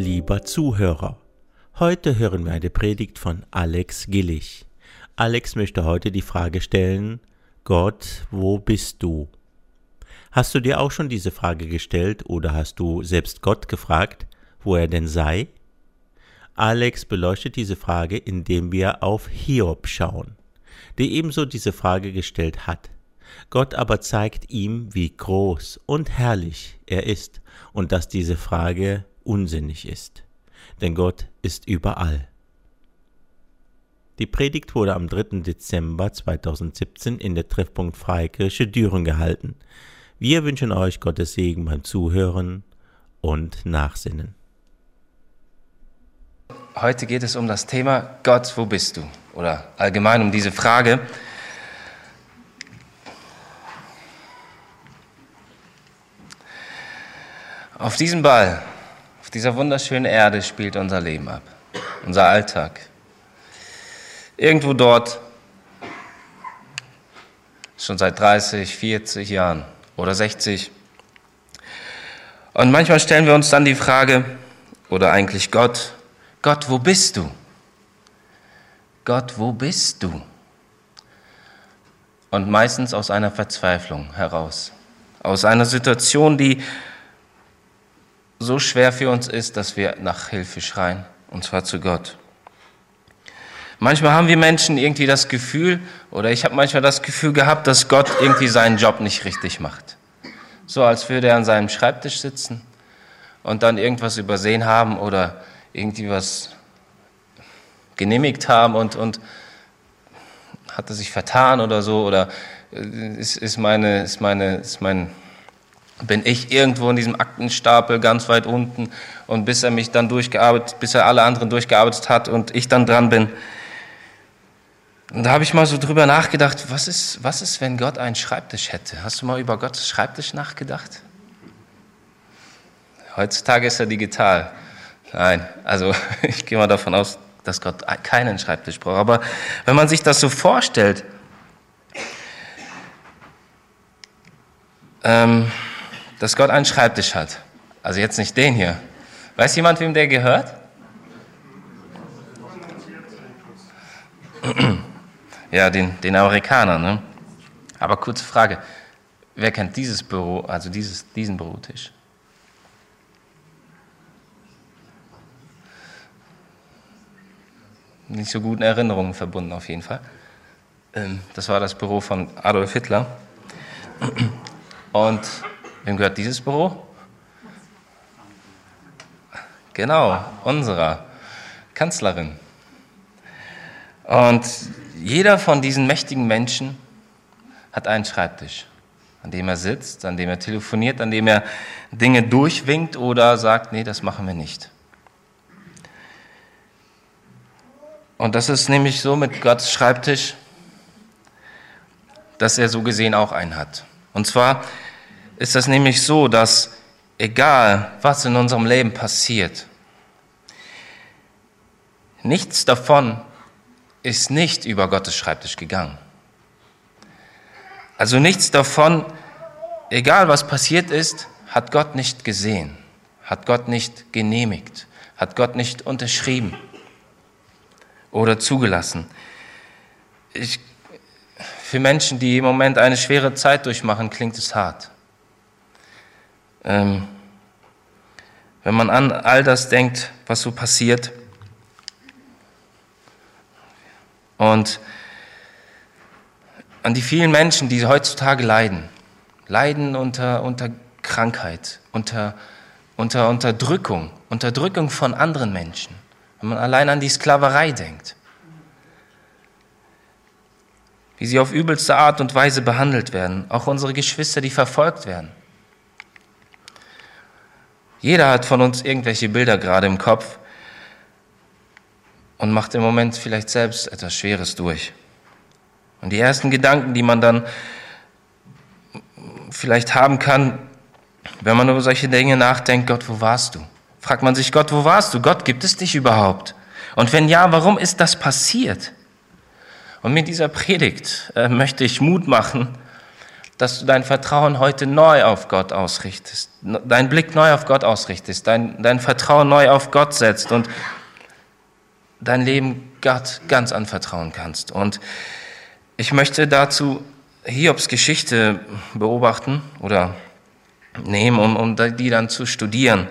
Lieber Zuhörer, heute hören wir eine Predigt von Alex Gillig. Alex möchte heute die Frage stellen, Gott, wo bist du? Hast du dir auch schon diese Frage gestellt oder hast du selbst Gott gefragt, wo er denn sei? Alex beleuchtet diese Frage, indem wir auf Hiob schauen, der ebenso diese Frage gestellt hat. Gott aber zeigt ihm, wie groß und herrlich er ist und dass diese Frage unsinnig ist. Denn Gott ist überall. Die Predigt wurde am 3. Dezember 2017 in der Treffpunkt Freikirche Düren gehalten. Wir wünschen euch Gottes Segen beim Zuhören und Nachsinnen. Heute geht es um das Thema Gott, wo bist du? Oder allgemein um diese Frage. Auf diesem Ball, auf dieser wunderschönen Erde spielt unser Leben ab, unser Alltag. Irgendwo dort, schon seit 30, 40 Jahren oder 60. Und manchmal stellen wir uns dann die Frage, oder eigentlich Gott, Gott, wo bist du? Gott, wo bist du? Und meistens aus einer Verzweiflung heraus, aus einer Situation, die so schwer für uns ist, dass wir nach Hilfe schreien, und zwar zu Gott. Manchmal haben wir Menschen irgendwie das Gefühl, oder ich habe manchmal das Gefühl gehabt, dass Gott irgendwie seinen Job nicht richtig macht. So als würde er an seinem Schreibtisch sitzen und dann irgendwas übersehen haben oder irgendwie was genehmigt haben und, und hat er sich vertan oder so oder äh, ist, ist meine, ist meine, ist mein, bin ich irgendwo in diesem Aktenstapel ganz weit unten und bis er mich dann durchgearbeitet, bis er alle anderen durchgearbeitet hat und ich dann dran bin. Und da habe ich mal so drüber nachgedacht, was ist, was ist, wenn Gott einen Schreibtisch hätte? Hast du mal über Gottes Schreibtisch nachgedacht? Heutzutage ist er digital. Nein, also ich gehe mal davon aus, dass Gott keinen Schreibtisch braucht. Aber wenn man sich das so vorstellt, ähm, dass Gott einen Schreibtisch hat, also jetzt nicht den hier. Weiß jemand, wem der gehört? Ja, den, den Amerikanern. Ne? Aber kurze Frage, wer kennt dieses Büro, also dieses, diesen Bürotisch? nicht so guten Erinnerungen verbunden auf jeden Fall. Ähm, das war das Büro von Adolf Hitler. Und wem gehört dieses Büro? Genau, unserer Kanzlerin. Und jeder von diesen mächtigen Menschen hat einen Schreibtisch, an dem er sitzt, an dem er telefoniert, an dem er Dinge durchwinkt oder sagt, nee, das machen wir nicht. Und das ist nämlich so mit Gottes Schreibtisch, dass er so gesehen auch einen hat. Und zwar ist das nämlich so, dass egal was in unserem Leben passiert, nichts davon ist nicht über Gottes Schreibtisch gegangen. Also nichts davon, egal was passiert ist, hat Gott nicht gesehen, hat Gott nicht genehmigt, hat Gott nicht unterschrieben oder zugelassen. Ich, für Menschen, die im Moment eine schwere Zeit durchmachen, klingt es hart. Ähm, wenn man an all das denkt, was so passiert und an die vielen Menschen, die heutzutage leiden, leiden unter, unter Krankheit, unter, unter Unterdrückung, Unterdrückung von anderen Menschen wenn man allein an die Sklaverei denkt. Wie sie auf übelste Art und Weise behandelt werden, auch unsere Geschwister, die verfolgt werden. Jeder hat von uns irgendwelche Bilder gerade im Kopf und macht im Moment vielleicht selbst etwas Schweres durch. Und die ersten Gedanken, die man dann vielleicht haben kann, wenn man über solche Dinge nachdenkt, Gott, wo warst du? fragt man sich, Gott, wo warst du? Gott, gibt es dich überhaupt? Und wenn ja, warum ist das passiert? Und mit dieser Predigt äh, möchte ich Mut machen, dass du dein Vertrauen heute neu auf Gott ausrichtest, deinen Blick neu auf Gott ausrichtest, dein, dein Vertrauen neu auf Gott setzt und dein Leben Gott ganz anvertrauen kannst. Und ich möchte dazu Hiobs Geschichte beobachten oder nehmen, um, um die dann zu studieren.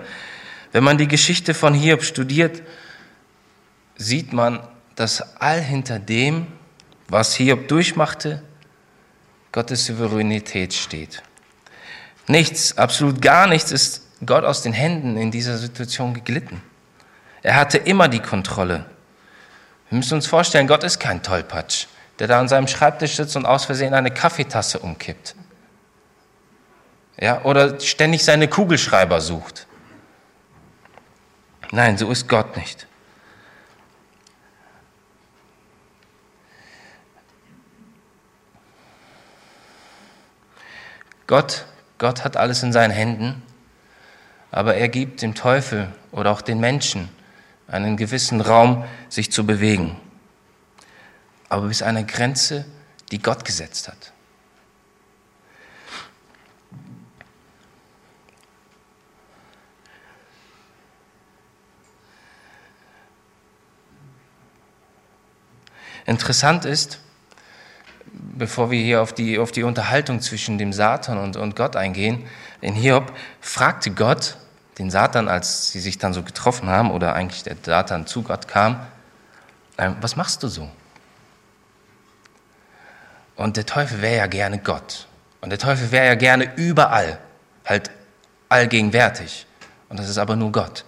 Wenn man die Geschichte von Hiob studiert, sieht man, dass all hinter dem, was Hiob durchmachte, Gottes Souveränität steht. Nichts, absolut gar nichts ist Gott aus den Händen in dieser Situation geglitten. Er hatte immer die Kontrolle. Wir müssen uns vorstellen, Gott ist kein Tollpatsch, der da an seinem Schreibtisch sitzt und aus Versehen eine Kaffeetasse umkippt. Ja, oder ständig seine Kugelschreiber sucht. Nein, so ist Gott nicht. Gott, Gott hat alles in seinen Händen, aber er gibt dem Teufel oder auch den Menschen einen gewissen Raum, sich zu bewegen. Aber bis eine Grenze, die Gott gesetzt hat. Interessant ist, bevor wir hier auf die, auf die Unterhaltung zwischen dem Satan und, und Gott eingehen, in Hiob fragte Gott den Satan, als sie sich dann so getroffen haben, oder eigentlich der Satan zu Gott kam, äh, was machst du so? Und der Teufel wäre ja gerne Gott. Und der Teufel wäre ja gerne überall, halt allgegenwärtig. Und das ist aber nur Gott.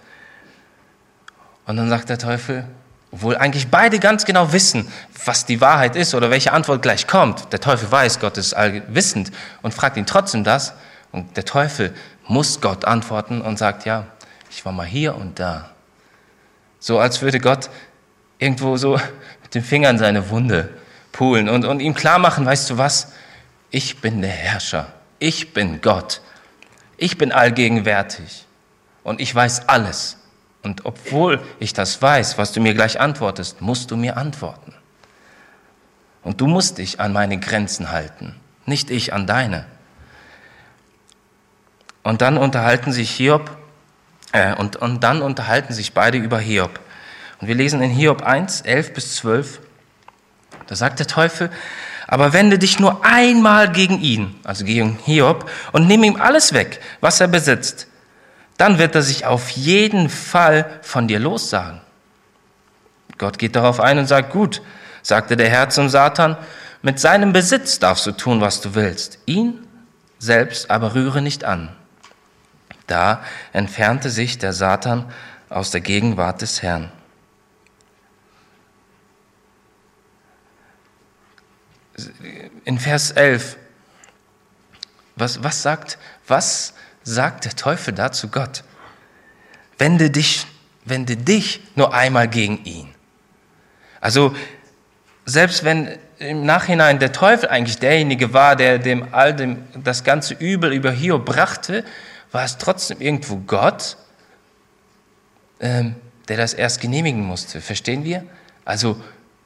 Und dann sagt der Teufel, obwohl eigentlich beide ganz genau wissen, was die Wahrheit ist oder welche Antwort gleich kommt. Der Teufel weiß, Gott ist allwissend und fragt ihn trotzdem das. Und der Teufel muss Gott antworten und sagt, ja, ich war mal hier und da. So als würde Gott irgendwo so mit den Fingern seine Wunde pulen und, und ihm klar machen, weißt du was? Ich bin der Herrscher. Ich bin Gott. Ich bin allgegenwärtig. Und ich weiß alles. Und obwohl ich das weiß, was du mir gleich antwortest, musst du mir antworten. Und du musst dich an meine Grenzen halten, nicht ich an deine. Und dann unterhalten sich Hiob, äh, und, und dann unterhalten sich beide über Hiob. Und wir lesen in Hiob 1, 11 bis 12, da sagt der Teufel, aber wende dich nur einmal gegen ihn, also gegen Hiob, und nimm ihm alles weg, was er besitzt dann wird er sich auf jeden Fall von dir lossagen. Gott geht darauf ein und sagt, gut, sagte der Herr zum Satan, mit seinem Besitz darfst du tun, was du willst, ihn selbst aber rühre nicht an. Da entfernte sich der Satan aus der Gegenwart des Herrn. In Vers 11, was, was sagt, was sagt der Teufel da zu Gott, wende dich, wende dich nur einmal gegen ihn. Also, selbst wenn im Nachhinein der Teufel eigentlich derjenige war, der dem all dem das ganze Übel über Hiob brachte, war es trotzdem irgendwo Gott, ähm, der das erst genehmigen musste. Verstehen wir? Also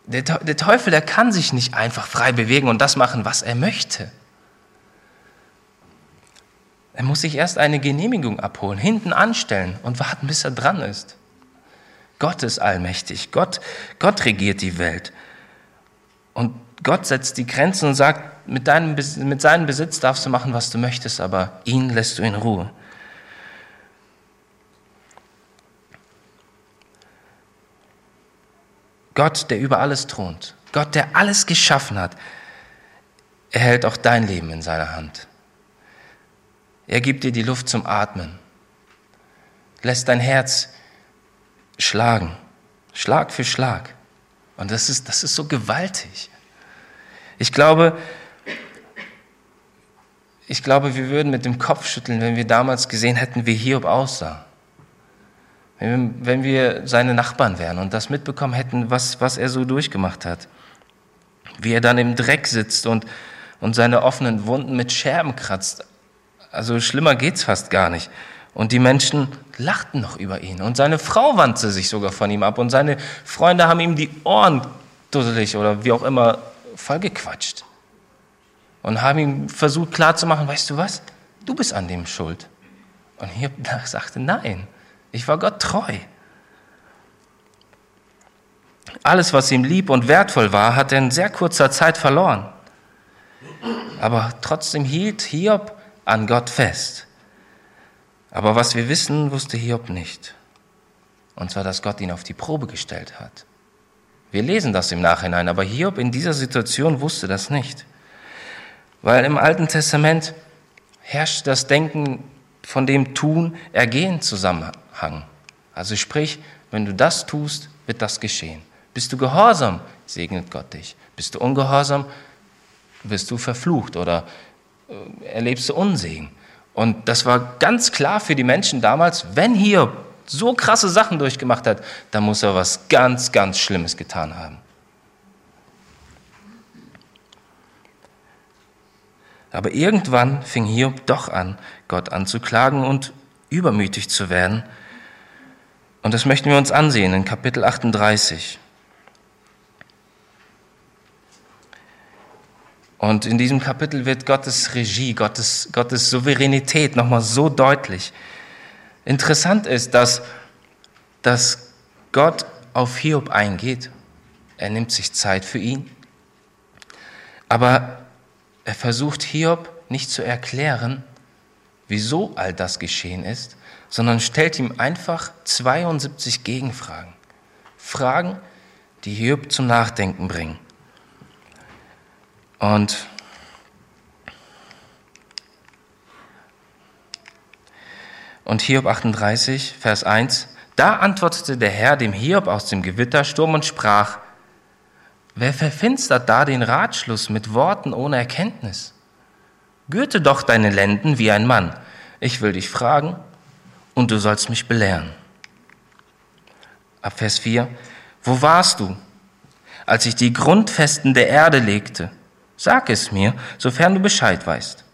der Teufel, der kann sich nicht einfach frei bewegen und das machen, was er möchte. Er muss sich erst eine Genehmigung abholen, hinten anstellen und warten, bis er dran ist. Gott ist allmächtig. Gott, Gott regiert die Welt. Und Gott setzt die Grenzen und sagt, mit, deinem, mit seinem Besitz darfst du machen, was du möchtest, aber ihn lässt du in Ruhe. Gott, der über alles thront, Gott, der alles geschaffen hat, er hält auch dein Leben in seiner Hand. Er gibt dir die Luft zum Atmen, lässt dein Herz schlagen, Schlag für Schlag. Und das ist, das ist so gewaltig. Ich glaube, ich glaube, wir würden mit dem Kopf schütteln, wenn wir damals gesehen hätten, wie Hiob aussah. Wenn, wenn wir seine Nachbarn wären und das mitbekommen hätten, was, was er so durchgemacht hat. Wie er dann im Dreck sitzt und, und seine offenen Wunden mit Scherben kratzt, also schlimmer geht's fast gar nicht. Und die Menschen lachten noch über ihn. Und seine Frau wandte sich sogar von ihm ab. Und seine Freunde haben ihm die Ohren dusselig oder wie auch immer vollgequatscht. und haben ihm versucht klarzumachen, weißt du was, du bist an dem schuld. Und Hiob sagte, nein, ich war Gott treu. Alles, was ihm lieb und wertvoll war, hat er in sehr kurzer Zeit verloren. Aber trotzdem hielt Hiob an Gott fest. Aber was wir wissen, wusste Hiob nicht. Und zwar, dass Gott ihn auf die Probe gestellt hat. Wir lesen das im Nachhinein, aber Hiob in dieser Situation wusste das nicht. Weil im Alten Testament herrscht das Denken von dem Tun, Ergehen Zusammenhang. Also sprich, wenn du das tust, wird das geschehen. Bist du gehorsam, segnet Gott dich. Bist du ungehorsam, wirst du verflucht oder erlebst du Unsegen. Und das war ganz klar für die Menschen damals, wenn hier so krasse Sachen durchgemacht hat, dann muss er was ganz, ganz Schlimmes getan haben. Aber irgendwann fing Hiob doch an, Gott anzuklagen und übermütig zu werden. Und das möchten wir uns ansehen in Kapitel 38. Und in diesem Kapitel wird Gottes Regie, Gottes, Gottes Souveränität nochmal so deutlich. Interessant ist, dass, dass Gott auf Hiob eingeht. Er nimmt sich Zeit für ihn. Aber er versucht Hiob nicht zu erklären, wieso all das geschehen ist, sondern stellt ihm einfach 72 Gegenfragen. Fragen, die Hiob zum Nachdenken bringen. Und Und Hiob 38, Vers 1, da antwortete der Herr dem Hiob aus dem Gewittersturm und sprach, Wer verfinstert da den Ratschluss mit Worten ohne Erkenntnis? Gürte doch deine Lenden wie ein Mann. Ich will dich fragen und du sollst mich belehren. Ab Vers 4. Wo warst du, als ich die Grundfesten der Erde legte? Sag es mir, sofern du Bescheid weißt.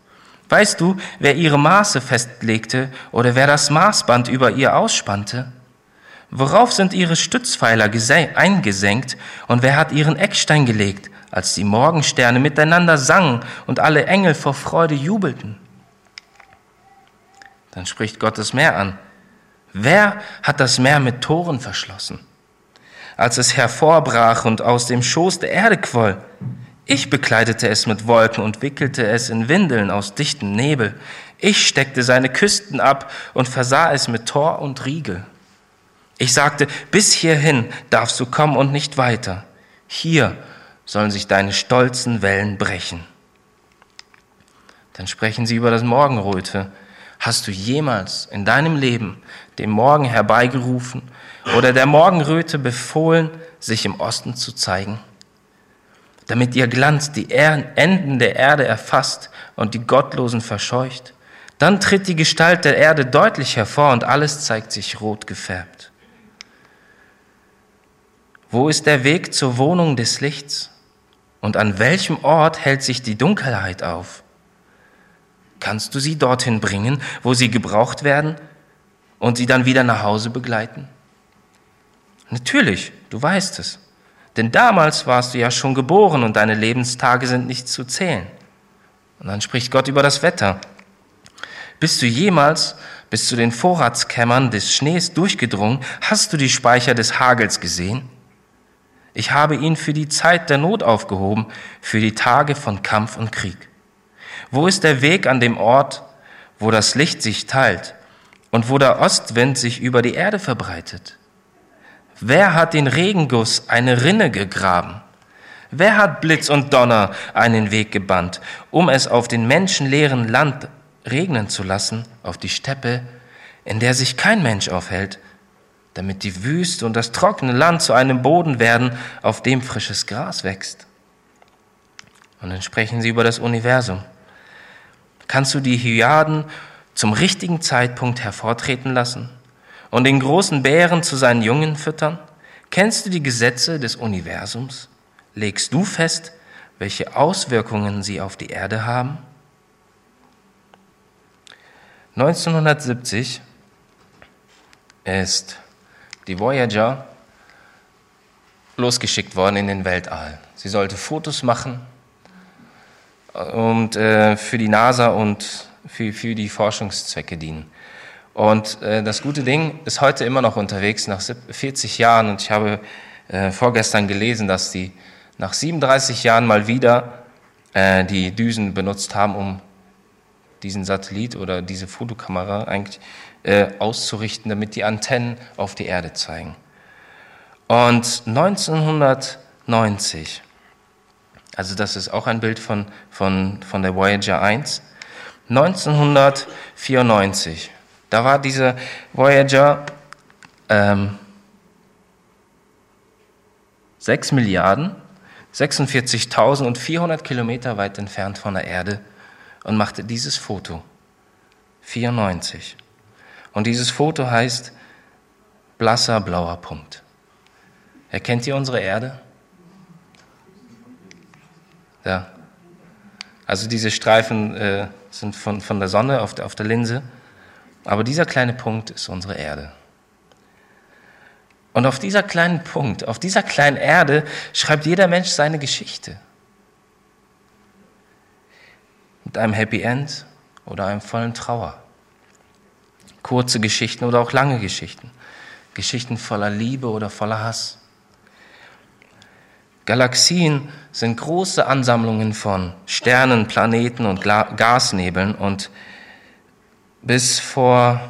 Weißt du, wer ihre Maße festlegte oder wer das Maßband über ihr ausspannte? Worauf sind ihre Stützpfeiler eingesenkt und wer hat ihren Eckstein gelegt, als die Morgensterne miteinander sangen und alle Engel vor Freude jubelten? Dann spricht Gott das Meer an. Wer hat das Meer mit Toren verschlossen? Als es hervorbrach und aus dem Schoß der Erde quoll, ich bekleidete es mit Wolken und wickelte es in Windeln aus dichtem Nebel. Ich steckte seine Küsten ab und versah es mit Tor und Riegel. Ich sagte, bis hierhin darfst du kommen und nicht weiter. Hier sollen sich deine stolzen Wellen brechen. Dann sprechen sie über das Morgenröte. Hast du jemals in deinem Leben den Morgen herbeigerufen oder der Morgenröte befohlen, sich im Osten zu zeigen? Damit ihr Glanz die Enden der Erde erfasst und die Gottlosen verscheucht. Dann tritt die Gestalt der Erde deutlich hervor und alles zeigt sich rot gefärbt. Wo ist der Weg zur Wohnung des Lichts? Und an welchem Ort hält sich die Dunkelheit auf? Kannst du sie dorthin bringen, wo sie gebraucht werden und sie dann wieder nach Hause begleiten? Natürlich, du weißt es. Denn damals warst du ja schon geboren und deine Lebenstage sind nicht zu zählen. Und dann spricht Gott über das Wetter. Bist du jemals bis zu den Vorratskämmern des Schnees durchgedrungen? Hast du die Speicher des Hagels gesehen? Ich habe ihn für die Zeit der Not aufgehoben, für die Tage von Kampf und Krieg. Wo ist der Weg an dem Ort, wo das Licht sich teilt und wo der Ostwind sich über die Erde verbreitet? Wer hat den Regenguss eine Rinne gegraben? Wer hat Blitz und Donner einen Weg gebannt, um es auf den menschenleeren Land regnen zu lassen, auf die Steppe, in der sich kein Mensch aufhält, damit die Wüste und das trockene Land zu einem Boden werden, auf dem frisches Gras wächst. Und dann sprechen sie über das Universum. Kannst du die Hyaden zum richtigen Zeitpunkt hervortreten lassen und den großen Bären zu seinen Jungen füttern? Kennst du die Gesetze des Universums? Legst du fest, welche Auswirkungen sie auf die Erde haben? 1970 ist die Voyager losgeschickt worden in den Weltall. Sie sollte Fotos machen und äh, für die NASA und für, für die Forschungszwecke dienen. Und äh, das gute Ding ist heute immer noch unterwegs, nach 40 Jahren. Und ich habe äh, vorgestern gelesen, dass die nach 37 Jahren mal wieder äh, die Düsen benutzt haben, um diesen Satellit oder diese Fotokamera eigentlich äh, auszurichten, damit die Antennen auf die Erde zeigen. Und 1990, also das ist auch ein Bild von, von, von der Voyager 1, 1994, da war diese Voyager ähm, 6 Milliarden, 46.400 Kilometer weit entfernt von der Erde und machte dieses Foto. 94. Und dieses Foto heißt blasser blauer Punkt. Erkennt ihr unsere Erde? Ja. Also diese Streifen äh, sind von, von der Sonne auf der, auf der Linse. Aber dieser kleine Punkt ist unsere Erde. Und auf dieser kleinen Punkt, auf dieser kleinen Erde schreibt jeder Mensch seine Geschichte. Mit einem Happy End oder einem vollen Trauer. Kurze Geschichten oder auch lange Geschichten. Geschichten voller Liebe oder voller Hass. Galaxien sind große Ansammlungen von Sternen, Planeten und Gasnebeln und bis vor,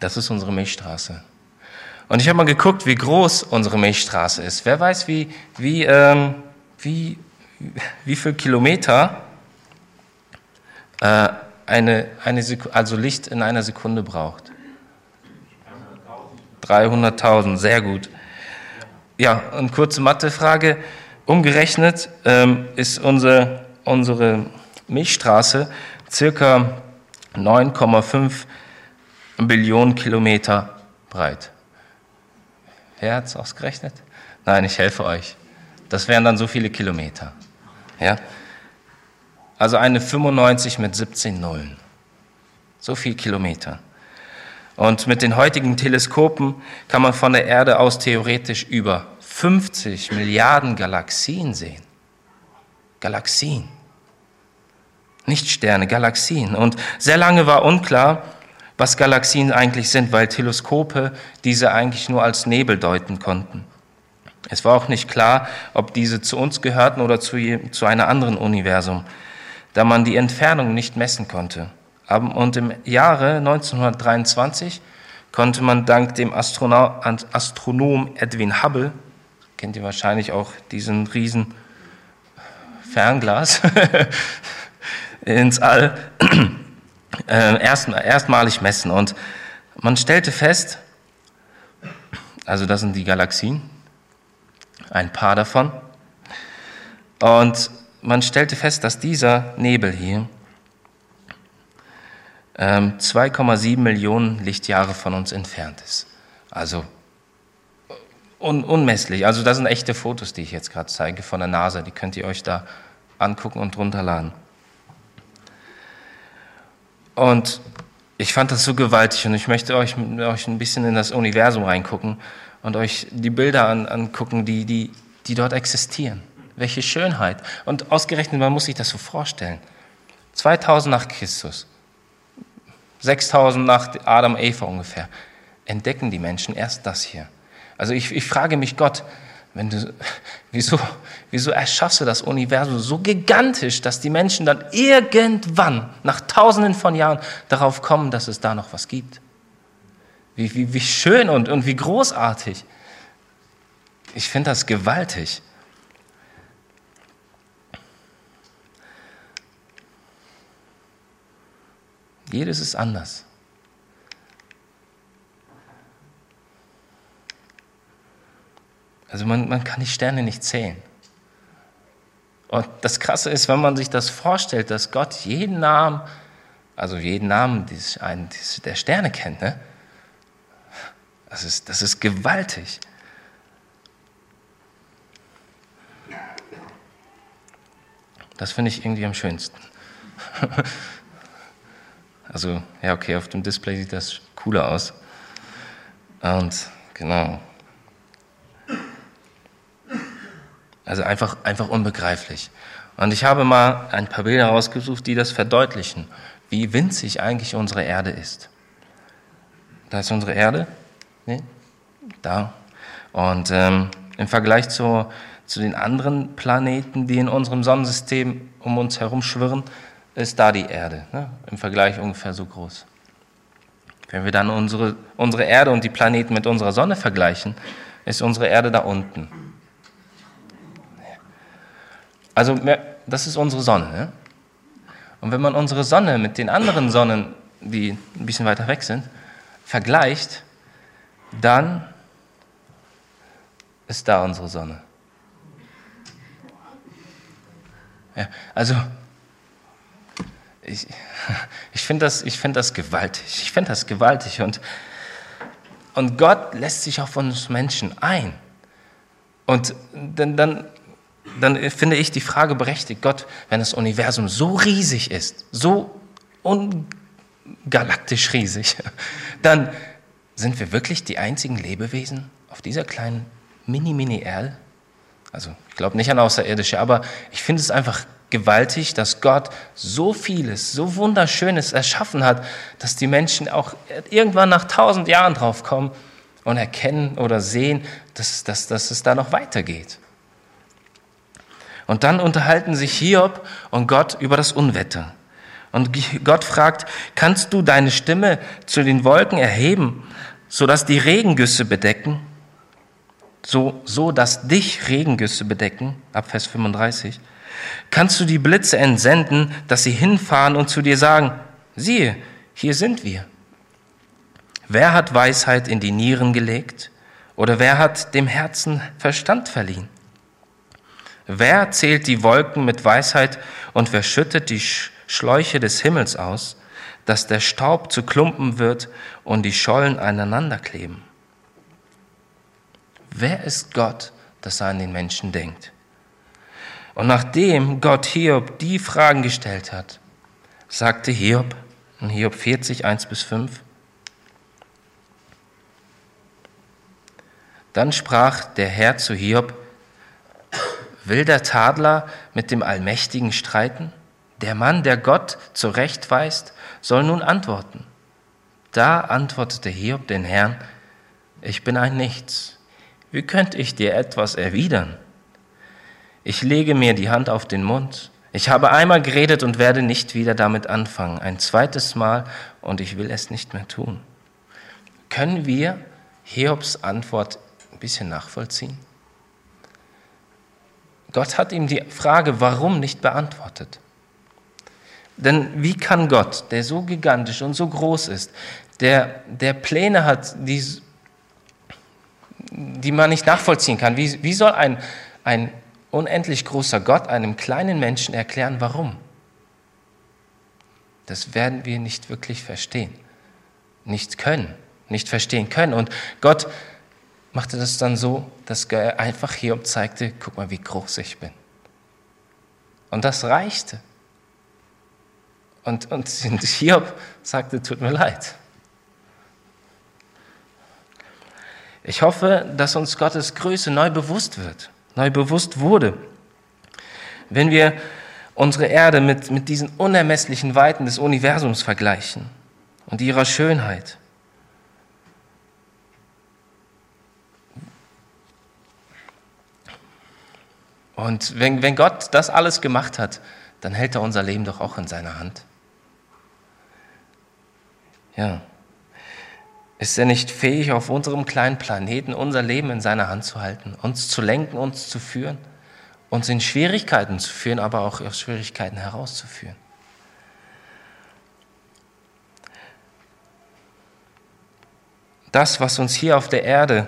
das ist unsere Milchstraße. Und ich habe mal geguckt, wie groß unsere Milchstraße ist. Wer weiß, wie, wie, ähm, wie, wie viel Kilometer äh, eine, eine also Licht in einer Sekunde braucht? 300.000, sehr gut. Ja, und kurze Mathefrage. Umgerechnet ähm, ist unsere, unsere Milchstraße circa 9,5 Billionen Kilometer breit. Wer hat es ausgerechnet? Nein, ich helfe euch. Das wären dann so viele Kilometer. Ja? Also eine 95 mit 17 Nullen. So viel Kilometer. Und mit den heutigen Teleskopen kann man von der Erde aus theoretisch über 50 Milliarden Galaxien sehen. Galaxien. Nicht Sterne, Galaxien. Und sehr lange war unklar, was Galaxien eigentlich sind, weil Teleskope diese eigentlich nur als Nebel deuten konnten. Es war auch nicht klar, ob diese zu uns gehörten oder zu, zu einem anderen Universum, da man die Entfernung nicht messen konnte. Und im Jahre 1923 konnte man dank dem Astronom Edwin Hubble, kennt ihr wahrscheinlich auch diesen riesen Fernglas, ins All äh, erst, erstmalig messen. Und man stellte fest, also das sind die Galaxien, ein paar davon. Und man stellte fest, dass dieser Nebel hier 2,7 ähm, Millionen Lichtjahre von uns entfernt ist. Also un unmesslich. Also das sind echte Fotos, die ich jetzt gerade zeige von der NASA. Die könnt ihr euch da angucken und runterladen. Und ich fand das so gewaltig und ich möchte euch, euch ein bisschen in das Universum reingucken und euch die Bilder an, angucken, die, die, die dort existieren. Welche Schönheit. Und ausgerechnet, man muss sich das so vorstellen. 2000 nach Christus, 6000 nach Adam, Eva ungefähr, entdecken die Menschen erst das hier. Also ich, ich frage mich Gott, wenn du, wieso, wieso erschaffst du das Universum so gigantisch, dass die Menschen dann irgendwann, nach tausenden von Jahren, darauf kommen, dass es da noch was gibt? Wie, wie, wie schön und, und wie großartig. Ich finde das gewaltig. Jedes ist anders. Also man, man kann die Sterne nicht zählen. Und das Krasse ist, wenn man sich das vorstellt, dass Gott jeden Namen, also jeden Namen des, des, der Sterne kennt, ne? das, ist, das ist gewaltig. Das finde ich irgendwie am schönsten. Also, ja, okay, auf dem Display sieht das cooler aus. Und genau. Also einfach, einfach unbegreiflich. Und ich habe mal ein paar Bilder rausgesucht, die das verdeutlichen, wie winzig eigentlich unsere Erde ist. Da ist unsere Erde, nee, da. Und ähm, im Vergleich zu, zu den anderen Planeten, die in unserem Sonnensystem um uns herum schwirren, ist da die Erde, ne? im Vergleich ungefähr so groß. Wenn wir dann unsere, unsere Erde und die Planeten mit unserer Sonne vergleichen, ist unsere Erde da unten. Also das ist unsere Sonne. Ne? Und wenn man unsere Sonne mit den anderen Sonnen, die ein bisschen weiter weg sind, vergleicht, dann ist da unsere Sonne. Ja, also ich, ich finde das, find das gewaltig. Ich finde das gewaltig. Und, und Gott lässt sich auf uns Menschen ein. Und dann, dann dann finde ich die Frage berechtigt, Gott, wenn das Universum so riesig ist, so ungalaktisch riesig, dann sind wir wirklich die einzigen Lebewesen auf dieser kleinen Mini-Mini-Erde? Also ich glaube nicht an Außerirdische, aber ich finde es einfach gewaltig, dass Gott so vieles, so Wunderschönes erschaffen hat, dass die Menschen auch irgendwann nach tausend Jahren drauf kommen und erkennen oder sehen, dass, dass, dass es da noch weitergeht. Und dann unterhalten sich Hiob und Gott über das Unwetter. Und Gott fragt, kannst du deine Stimme zu den Wolken erheben, sodass die Regengüsse bedecken? So, so dass dich Regengüsse bedecken, ab Vers 35. Kannst du die Blitze entsenden, dass sie hinfahren und zu dir sagen, siehe, hier sind wir. Wer hat Weisheit in die Nieren gelegt? Oder wer hat dem Herzen Verstand verliehen? Wer zählt die Wolken mit Weisheit und wer schüttet die Schläuche des Himmels aus, dass der Staub zu Klumpen wird und die Schollen aneinander kleben? Wer ist Gott, dass er an den Menschen denkt? Und nachdem Gott Hiob die Fragen gestellt hat, sagte Hiob in Hiob 40, 1 bis 5, dann sprach der Herr zu Hiob, Will der Tadler mit dem Allmächtigen streiten? Der Mann, der Gott zurechtweist, soll nun antworten. Da antwortete Hiob den Herrn, ich bin ein Nichts. Wie könnte ich dir etwas erwidern? Ich lege mir die Hand auf den Mund. Ich habe einmal geredet und werde nicht wieder damit anfangen. Ein zweites Mal und ich will es nicht mehr tun. Können wir Hiobs Antwort ein bisschen nachvollziehen? Gott hat ihm die Frage, warum nicht beantwortet. Denn wie kann Gott, der so gigantisch und so groß ist, der, der Pläne hat, die, die man nicht nachvollziehen kann, wie, wie soll ein, ein unendlich großer Gott einem kleinen Menschen erklären, warum? Das werden wir nicht wirklich verstehen, nicht können, nicht verstehen können. Und Gott machte das dann so, dass er einfach Hiob zeigte, guck mal, wie groß ich bin. Und das reichte. Und, und Hiob sagte, tut mir leid. Ich hoffe, dass uns Gottes Größe neu bewusst wird, neu bewusst wurde. Wenn wir unsere Erde mit, mit diesen unermesslichen Weiten des Universums vergleichen und ihrer Schönheit. Und wenn, wenn Gott das alles gemacht hat, dann hält er unser Leben doch auch in seiner Hand. Ja. Ist er nicht fähig, auf unserem kleinen Planeten unser Leben in seiner Hand zu halten, uns zu lenken, uns zu führen, uns in Schwierigkeiten zu führen, aber auch aus Schwierigkeiten herauszuführen? Das, was uns hier auf der Erde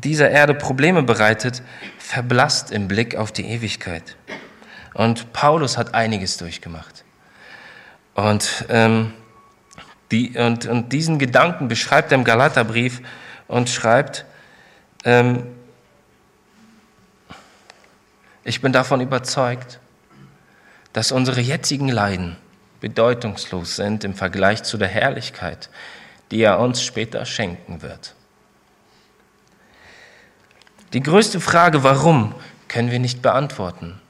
dieser Erde Probleme bereitet, verblasst im Blick auf die Ewigkeit. Und Paulus hat einiges durchgemacht. Und, ähm, die, und, und diesen Gedanken beschreibt er im Galaterbrief und schreibt, ähm, ich bin davon überzeugt, dass unsere jetzigen Leiden bedeutungslos sind im Vergleich zu der Herrlichkeit, die er uns später schenken wird. Die größte Frage, warum, können wir nicht beantworten.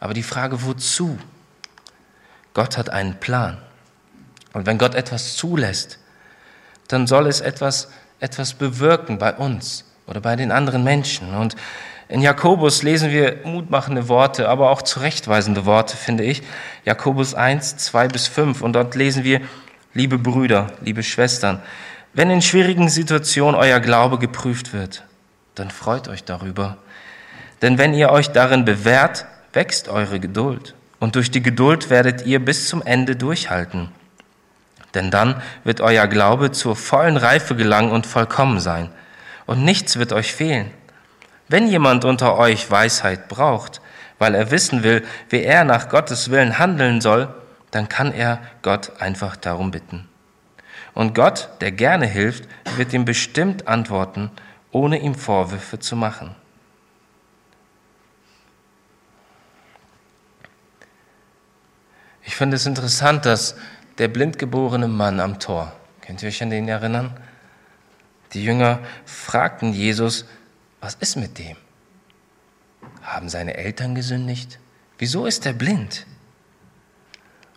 Aber die Frage, wozu? Gott hat einen Plan. Und wenn Gott etwas zulässt, dann soll es etwas, etwas bewirken bei uns oder bei den anderen Menschen. Und in Jakobus lesen wir mutmachende Worte, aber auch zurechtweisende Worte, finde ich. Jakobus 1, 2 bis 5. Und dort lesen wir, liebe Brüder, liebe Schwestern, wenn in schwierigen Situationen euer Glaube geprüft wird, dann freut euch darüber. Denn wenn ihr euch darin bewährt, wächst eure Geduld. Und durch die Geduld werdet ihr bis zum Ende durchhalten. Denn dann wird euer Glaube zur vollen Reife gelangen und vollkommen sein. Und nichts wird euch fehlen. Wenn jemand unter euch Weisheit braucht, weil er wissen will, wie er nach Gottes Willen handeln soll, dann kann er Gott einfach darum bitten. Und Gott, der gerne hilft, wird ihm bestimmt antworten, ohne ihm Vorwürfe zu machen. Ich finde es interessant, dass der blindgeborene Mann am Tor, könnt ihr euch an den erinnern? Die Jünger fragten Jesus, was ist mit dem? Haben seine Eltern gesündigt? Wieso ist er blind?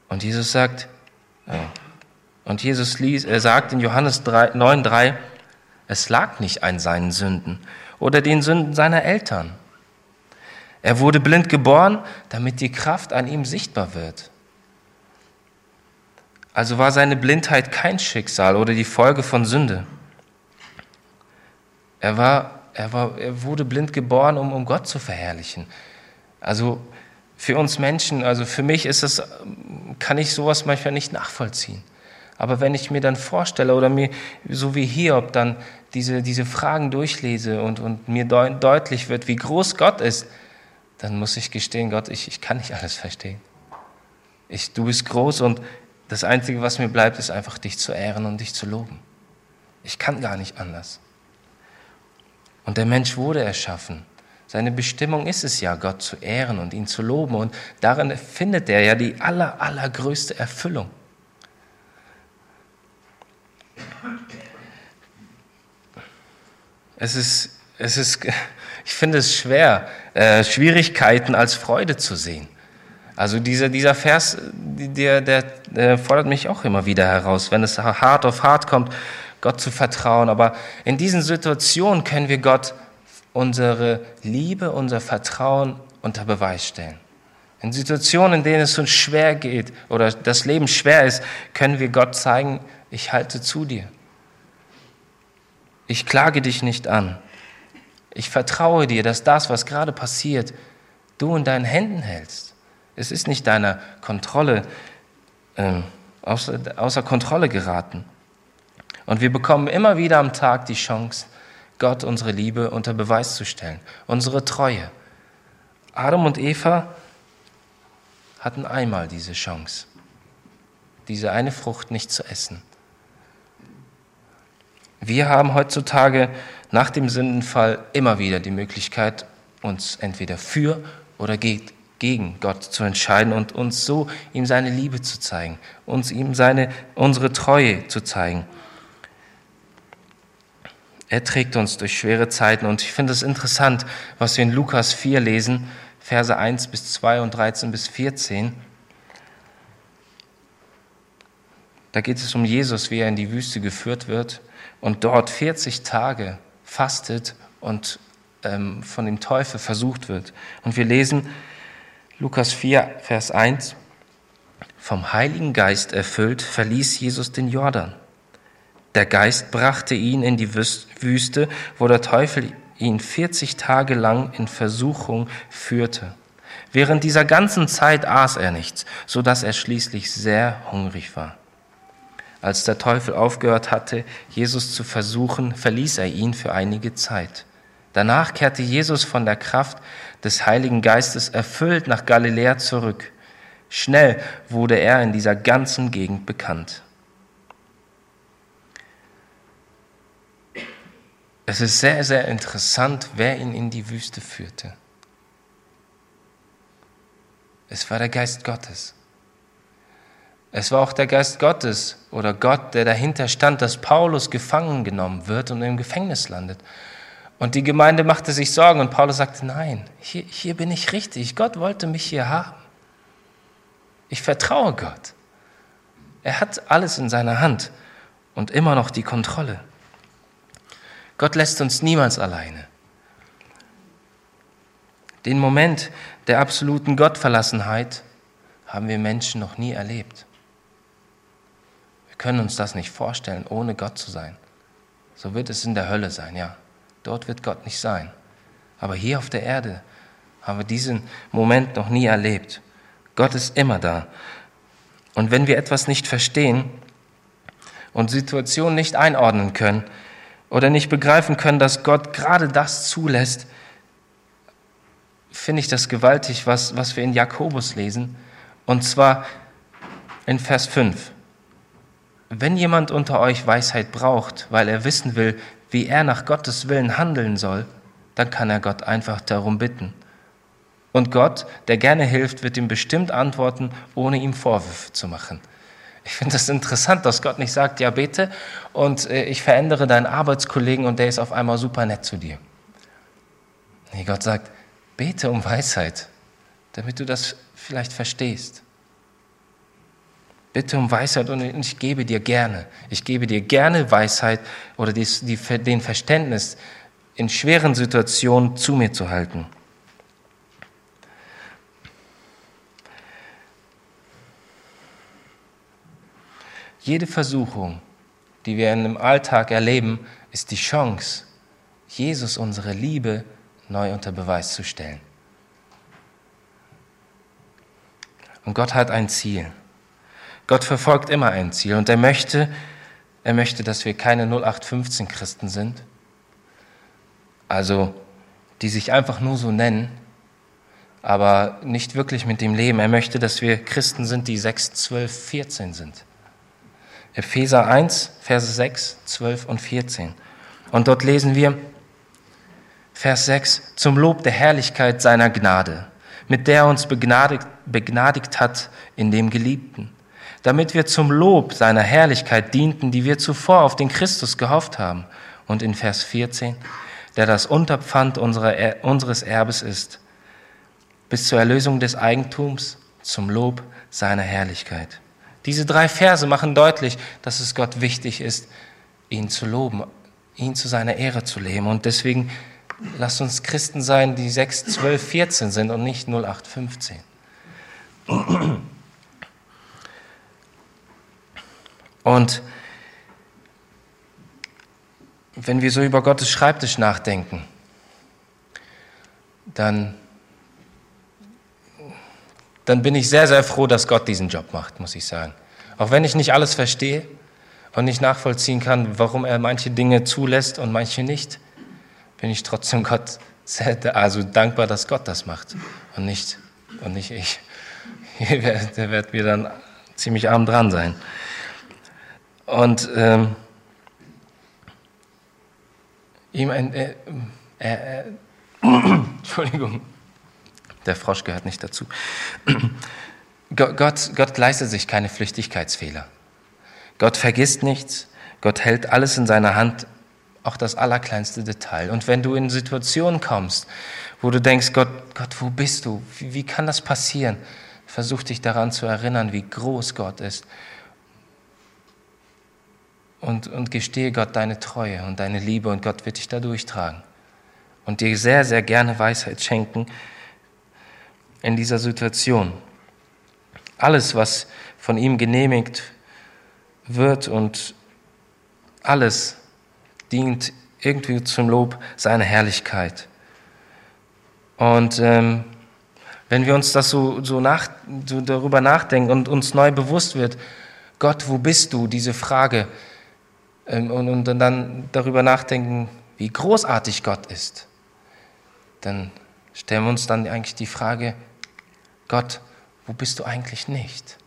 Und Jesus sagt, und Jesus ließ, er sagt in Johannes 9,3, es lag nicht an seinen Sünden oder den Sünden seiner Eltern. Er wurde blind geboren, damit die Kraft an ihm sichtbar wird. Also war seine Blindheit kein Schicksal oder die Folge von Sünde. Er, war, er, war, er wurde blind geboren, um, um Gott zu verherrlichen. Also für uns Menschen, also für mich ist es, kann ich sowas manchmal nicht nachvollziehen. Aber wenn ich mir dann vorstelle oder mir, so wie Hiob, dann diese, diese Fragen durchlese und, und mir deutlich wird, wie groß Gott ist, dann muss ich gestehen, Gott, ich, ich kann nicht alles verstehen. Ich, du bist groß und das Einzige, was mir bleibt, ist einfach dich zu ehren und dich zu loben. Ich kann gar nicht anders. Und der Mensch wurde erschaffen. Seine Bestimmung ist es ja, Gott zu ehren und ihn zu loben. Und darin findet er ja die aller, allergrößte Erfüllung. Es ist, es ist, ich finde es schwer, äh, Schwierigkeiten als Freude zu sehen. Also dieser, dieser Vers, der, der, der fordert mich auch immer wieder heraus, wenn es hart auf hart kommt, Gott zu vertrauen. Aber in diesen Situationen können wir Gott unsere Liebe, unser Vertrauen unter Beweis stellen. In Situationen, in denen es uns schwer geht oder das Leben schwer ist, können wir Gott zeigen, ich halte zu dir. Ich klage dich nicht an. Ich vertraue dir, dass das, was gerade passiert, du in deinen Händen hältst. Es ist nicht deiner Kontrolle, äh, außer, außer Kontrolle geraten. Und wir bekommen immer wieder am Tag die Chance, Gott unsere Liebe unter Beweis zu stellen, unsere Treue. Adam und Eva hatten einmal diese Chance, diese eine Frucht nicht zu essen. Wir haben heutzutage nach dem Sündenfall immer wieder die Möglichkeit, uns entweder für oder gegen Gott zu entscheiden und uns so ihm seine Liebe zu zeigen, uns ihm seine, unsere Treue zu zeigen. Er trägt uns durch schwere Zeiten und ich finde es interessant, was wir in Lukas 4 lesen, Verse 1 bis 2 und 13 bis 14. Da geht es um Jesus, wie er in die Wüste geführt wird und dort 40 Tage fastet und ähm, von dem Teufel versucht wird. Und wir lesen, Lukas 4, Vers 1. Vom Heiligen Geist erfüllt, verließ Jesus den Jordan. Der Geist brachte ihn in die Wüste, wo der Teufel ihn 40 Tage lang in Versuchung führte. Während dieser ganzen Zeit aß er nichts, so dass er schließlich sehr hungrig war. Als der Teufel aufgehört hatte, Jesus zu versuchen, verließ er ihn für einige Zeit. Danach kehrte Jesus von der Kraft des Heiligen Geistes erfüllt nach Galiläa zurück. Schnell wurde er in dieser ganzen Gegend bekannt. Es ist sehr, sehr interessant, wer ihn in die Wüste führte. Es war der Geist Gottes. Es war auch der Geist Gottes oder Gott, der dahinter stand, dass Paulus gefangen genommen wird und im Gefängnis landet. Und die Gemeinde machte sich Sorgen und Paulus sagte, nein, hier, hier bin ich richtig. Gott wollte mich hier haben. Ich vertraue Gott. Er hat alles in seiner Hand und immer noch die Kontrolle. Gott lässt uns niemals alleine. Den Moment der absoluten Gottverlassenheit haben wir Menschen noch nie erlebt. Können uns das nicht vorstellen, ohne Gott zu sein. So wird es in der Hölle sein, ja. Dort wird Gott nicht sein. Aber hier auf der Erde haben wir diesen Moment noch nie erlebt. Gott ist immer da. Und wenn wir etwas nicht verstehen und Situationen nicht einordnen können oder nicht begreifen können, dass Gott gerade das zulässt, finde ich das gewaltig, was, was wir in Jakobus lesen. Und zwar in Vers 5. Wenn jemand unter euch Weisheit braucht, weil er wissen will, wie er nach Gottes Willen handeln soll, dann kann er Gott einfach darum bitten. Und Gott, der gerne hilft, wird ihm bestimmt antworten, ohne ihm Vorwürfe zu machen. Ich finde das interessant, dass Gott nicht sagt, ja bete und äh, ich verändere deinen Arbeitskollegen und der ist auf einmal super nett zu dir. Nee, Gott sagt, bete um Weisheit, damit du das vielleicht verstehst. Bitte um Weisheit und ich gebe dir gerne. Ich gebe dir gerne Weisheit oder die, die, den Verständnis, in schweren Situationen zu mir zu halten. Jede Versuchung, die wir in dem Alltag erleben, ist die Chance, Jesus unsere Liebe neu unter Beweis zu stellen. Und Gott hat ein Ziel. Gott verfolgt immer ein Ziel und er möchte, er möchte, dass wir keine 0815 Christen sind, also die sich einfach nur so nennen, aber nicht wirklich mit dem Leben. Er möchte, dass wir Christen sind, die 6, 12, 14 sind. Epheser 1, Verse 6, 12 und 14. Und dort lesen wir, Vers 6, zum Lob der Herrlichkeit seiner Gnade, mit der er uns begnadigt, begnadigt hat in dem Geliebten damit wir zum Lob seiner Herrlichkeit dienten, die wir zuvor auf den Christus gehofft haben. Und in Vers 14, der das Unterpfand unseres Erbes ist, bis zur Erlösung des Eigentums, zum Lob seiner Herrlichkeit. Diese drei Verse machen deutlich, dass es Gott wichtig ist, ihn zu loben, ihn zu seiner Ehre zu leben. Und deswegen lasst uns Christen sein, die 6, 12, 14 sind und nicht 08, 15. Und wenn wir so über Gottes Schreibtisch nachdenken, dann, dann bin ich sehr, sehr froh, dass Gott diesen Job macht, muss ich sagen. Auch wenn ich nicht alles verstehe und nicht nachvollziehen kann, warum er manche Dinge zulässt und manche nicht, bin ich trotzdem Gott sehr, also dankbar, dass Gott das macht und nicht, und nicht ich. Der wird mir dann ziemlich arm dran sein. Und ähm, ihm ein, äh, äh, äh, Entschuldigung, der Frosch gehört nicht dazu. Gott, Gott leistet sich keine Flüchtigkeitsfehler. Gott vergisst nichts. Gott hält alles in seiner Hand, auch das allerkleinste Detail. Und wenn du in Situationen kommst, wo du denkst, Gott, Gott, wo bist du? Wie, wie kann das passieren? Versuch dich daran zu erinnern, wie groß Gott ist und, und gestehe Gott deine Treue und deine Liebe und Gott wird dich da durchtragen und dir sehr, sehr gerne Weisheit schenken in dieser Situation. Alles, was von ihm genehmigt wird und alles dient irgendwie zum Lob seiner Herrlichkeit. Und ähm, wenn wir uns das so, so, nach, so darüber nachdenken und uns neu bewusst wird, Gott, wo bist du? Diese Frage, und, und dann darüber nachdenken, wie großartig Gott ist, dann stellen wir uns dann eigentlich die Frage, Gott, wo bist du eigentlich nicht?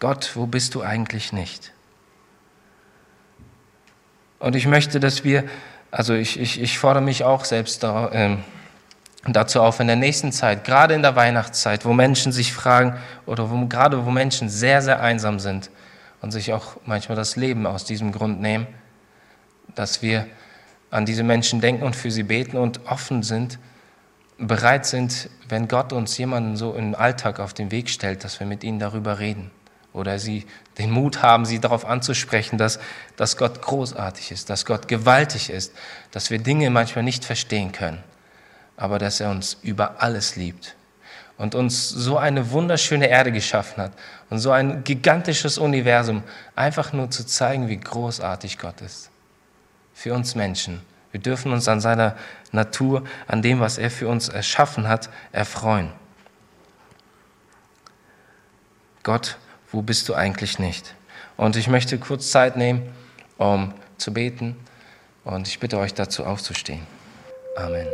Gott, wo bist du eigentlich nicht? Und ich möchte, dass wir, also ich, ich, ich fordere mich auch selbst da, ähm, dazu auf, in der nächsten Zeit, gerade in der Weihnachtszeit, wo Menschen sich fragen oder wo, gerade wo Menschen sehr, sehr einsam sind, und sich auch manchmal das Leben aus diesem Grund nehmen, dass wir an diese Menschen denken und für sie beten und offen sind, bereit sind, wenn Gott uns jemanden so im Alltag auf den Weg stellt, dass wir mit ihnen darüber reden oder sie den Mut haben, sie darauf anzusprechen, dass, dass Gott großartig ist, dass Gott gewaltig ist, dass wir Dinge manchmal nicht verstehen können, aber dass er uns über alles liebt und uns so eine wunderschöne Erde geschaffen hat und so ein gigantisches Universum, einfach nur zu zeigen, wie großartig Gott ist. Für uns Menschen. Wir dürfen uns an seiner Natur, an dem, was er für uns erschaffen hat, erfreuen. Gott wo bist du eigentlich nicht? Und ich möchte kurz Zeit nehmen, um zu beten. Und ich bitte euch dazu aufzustehen. Amen.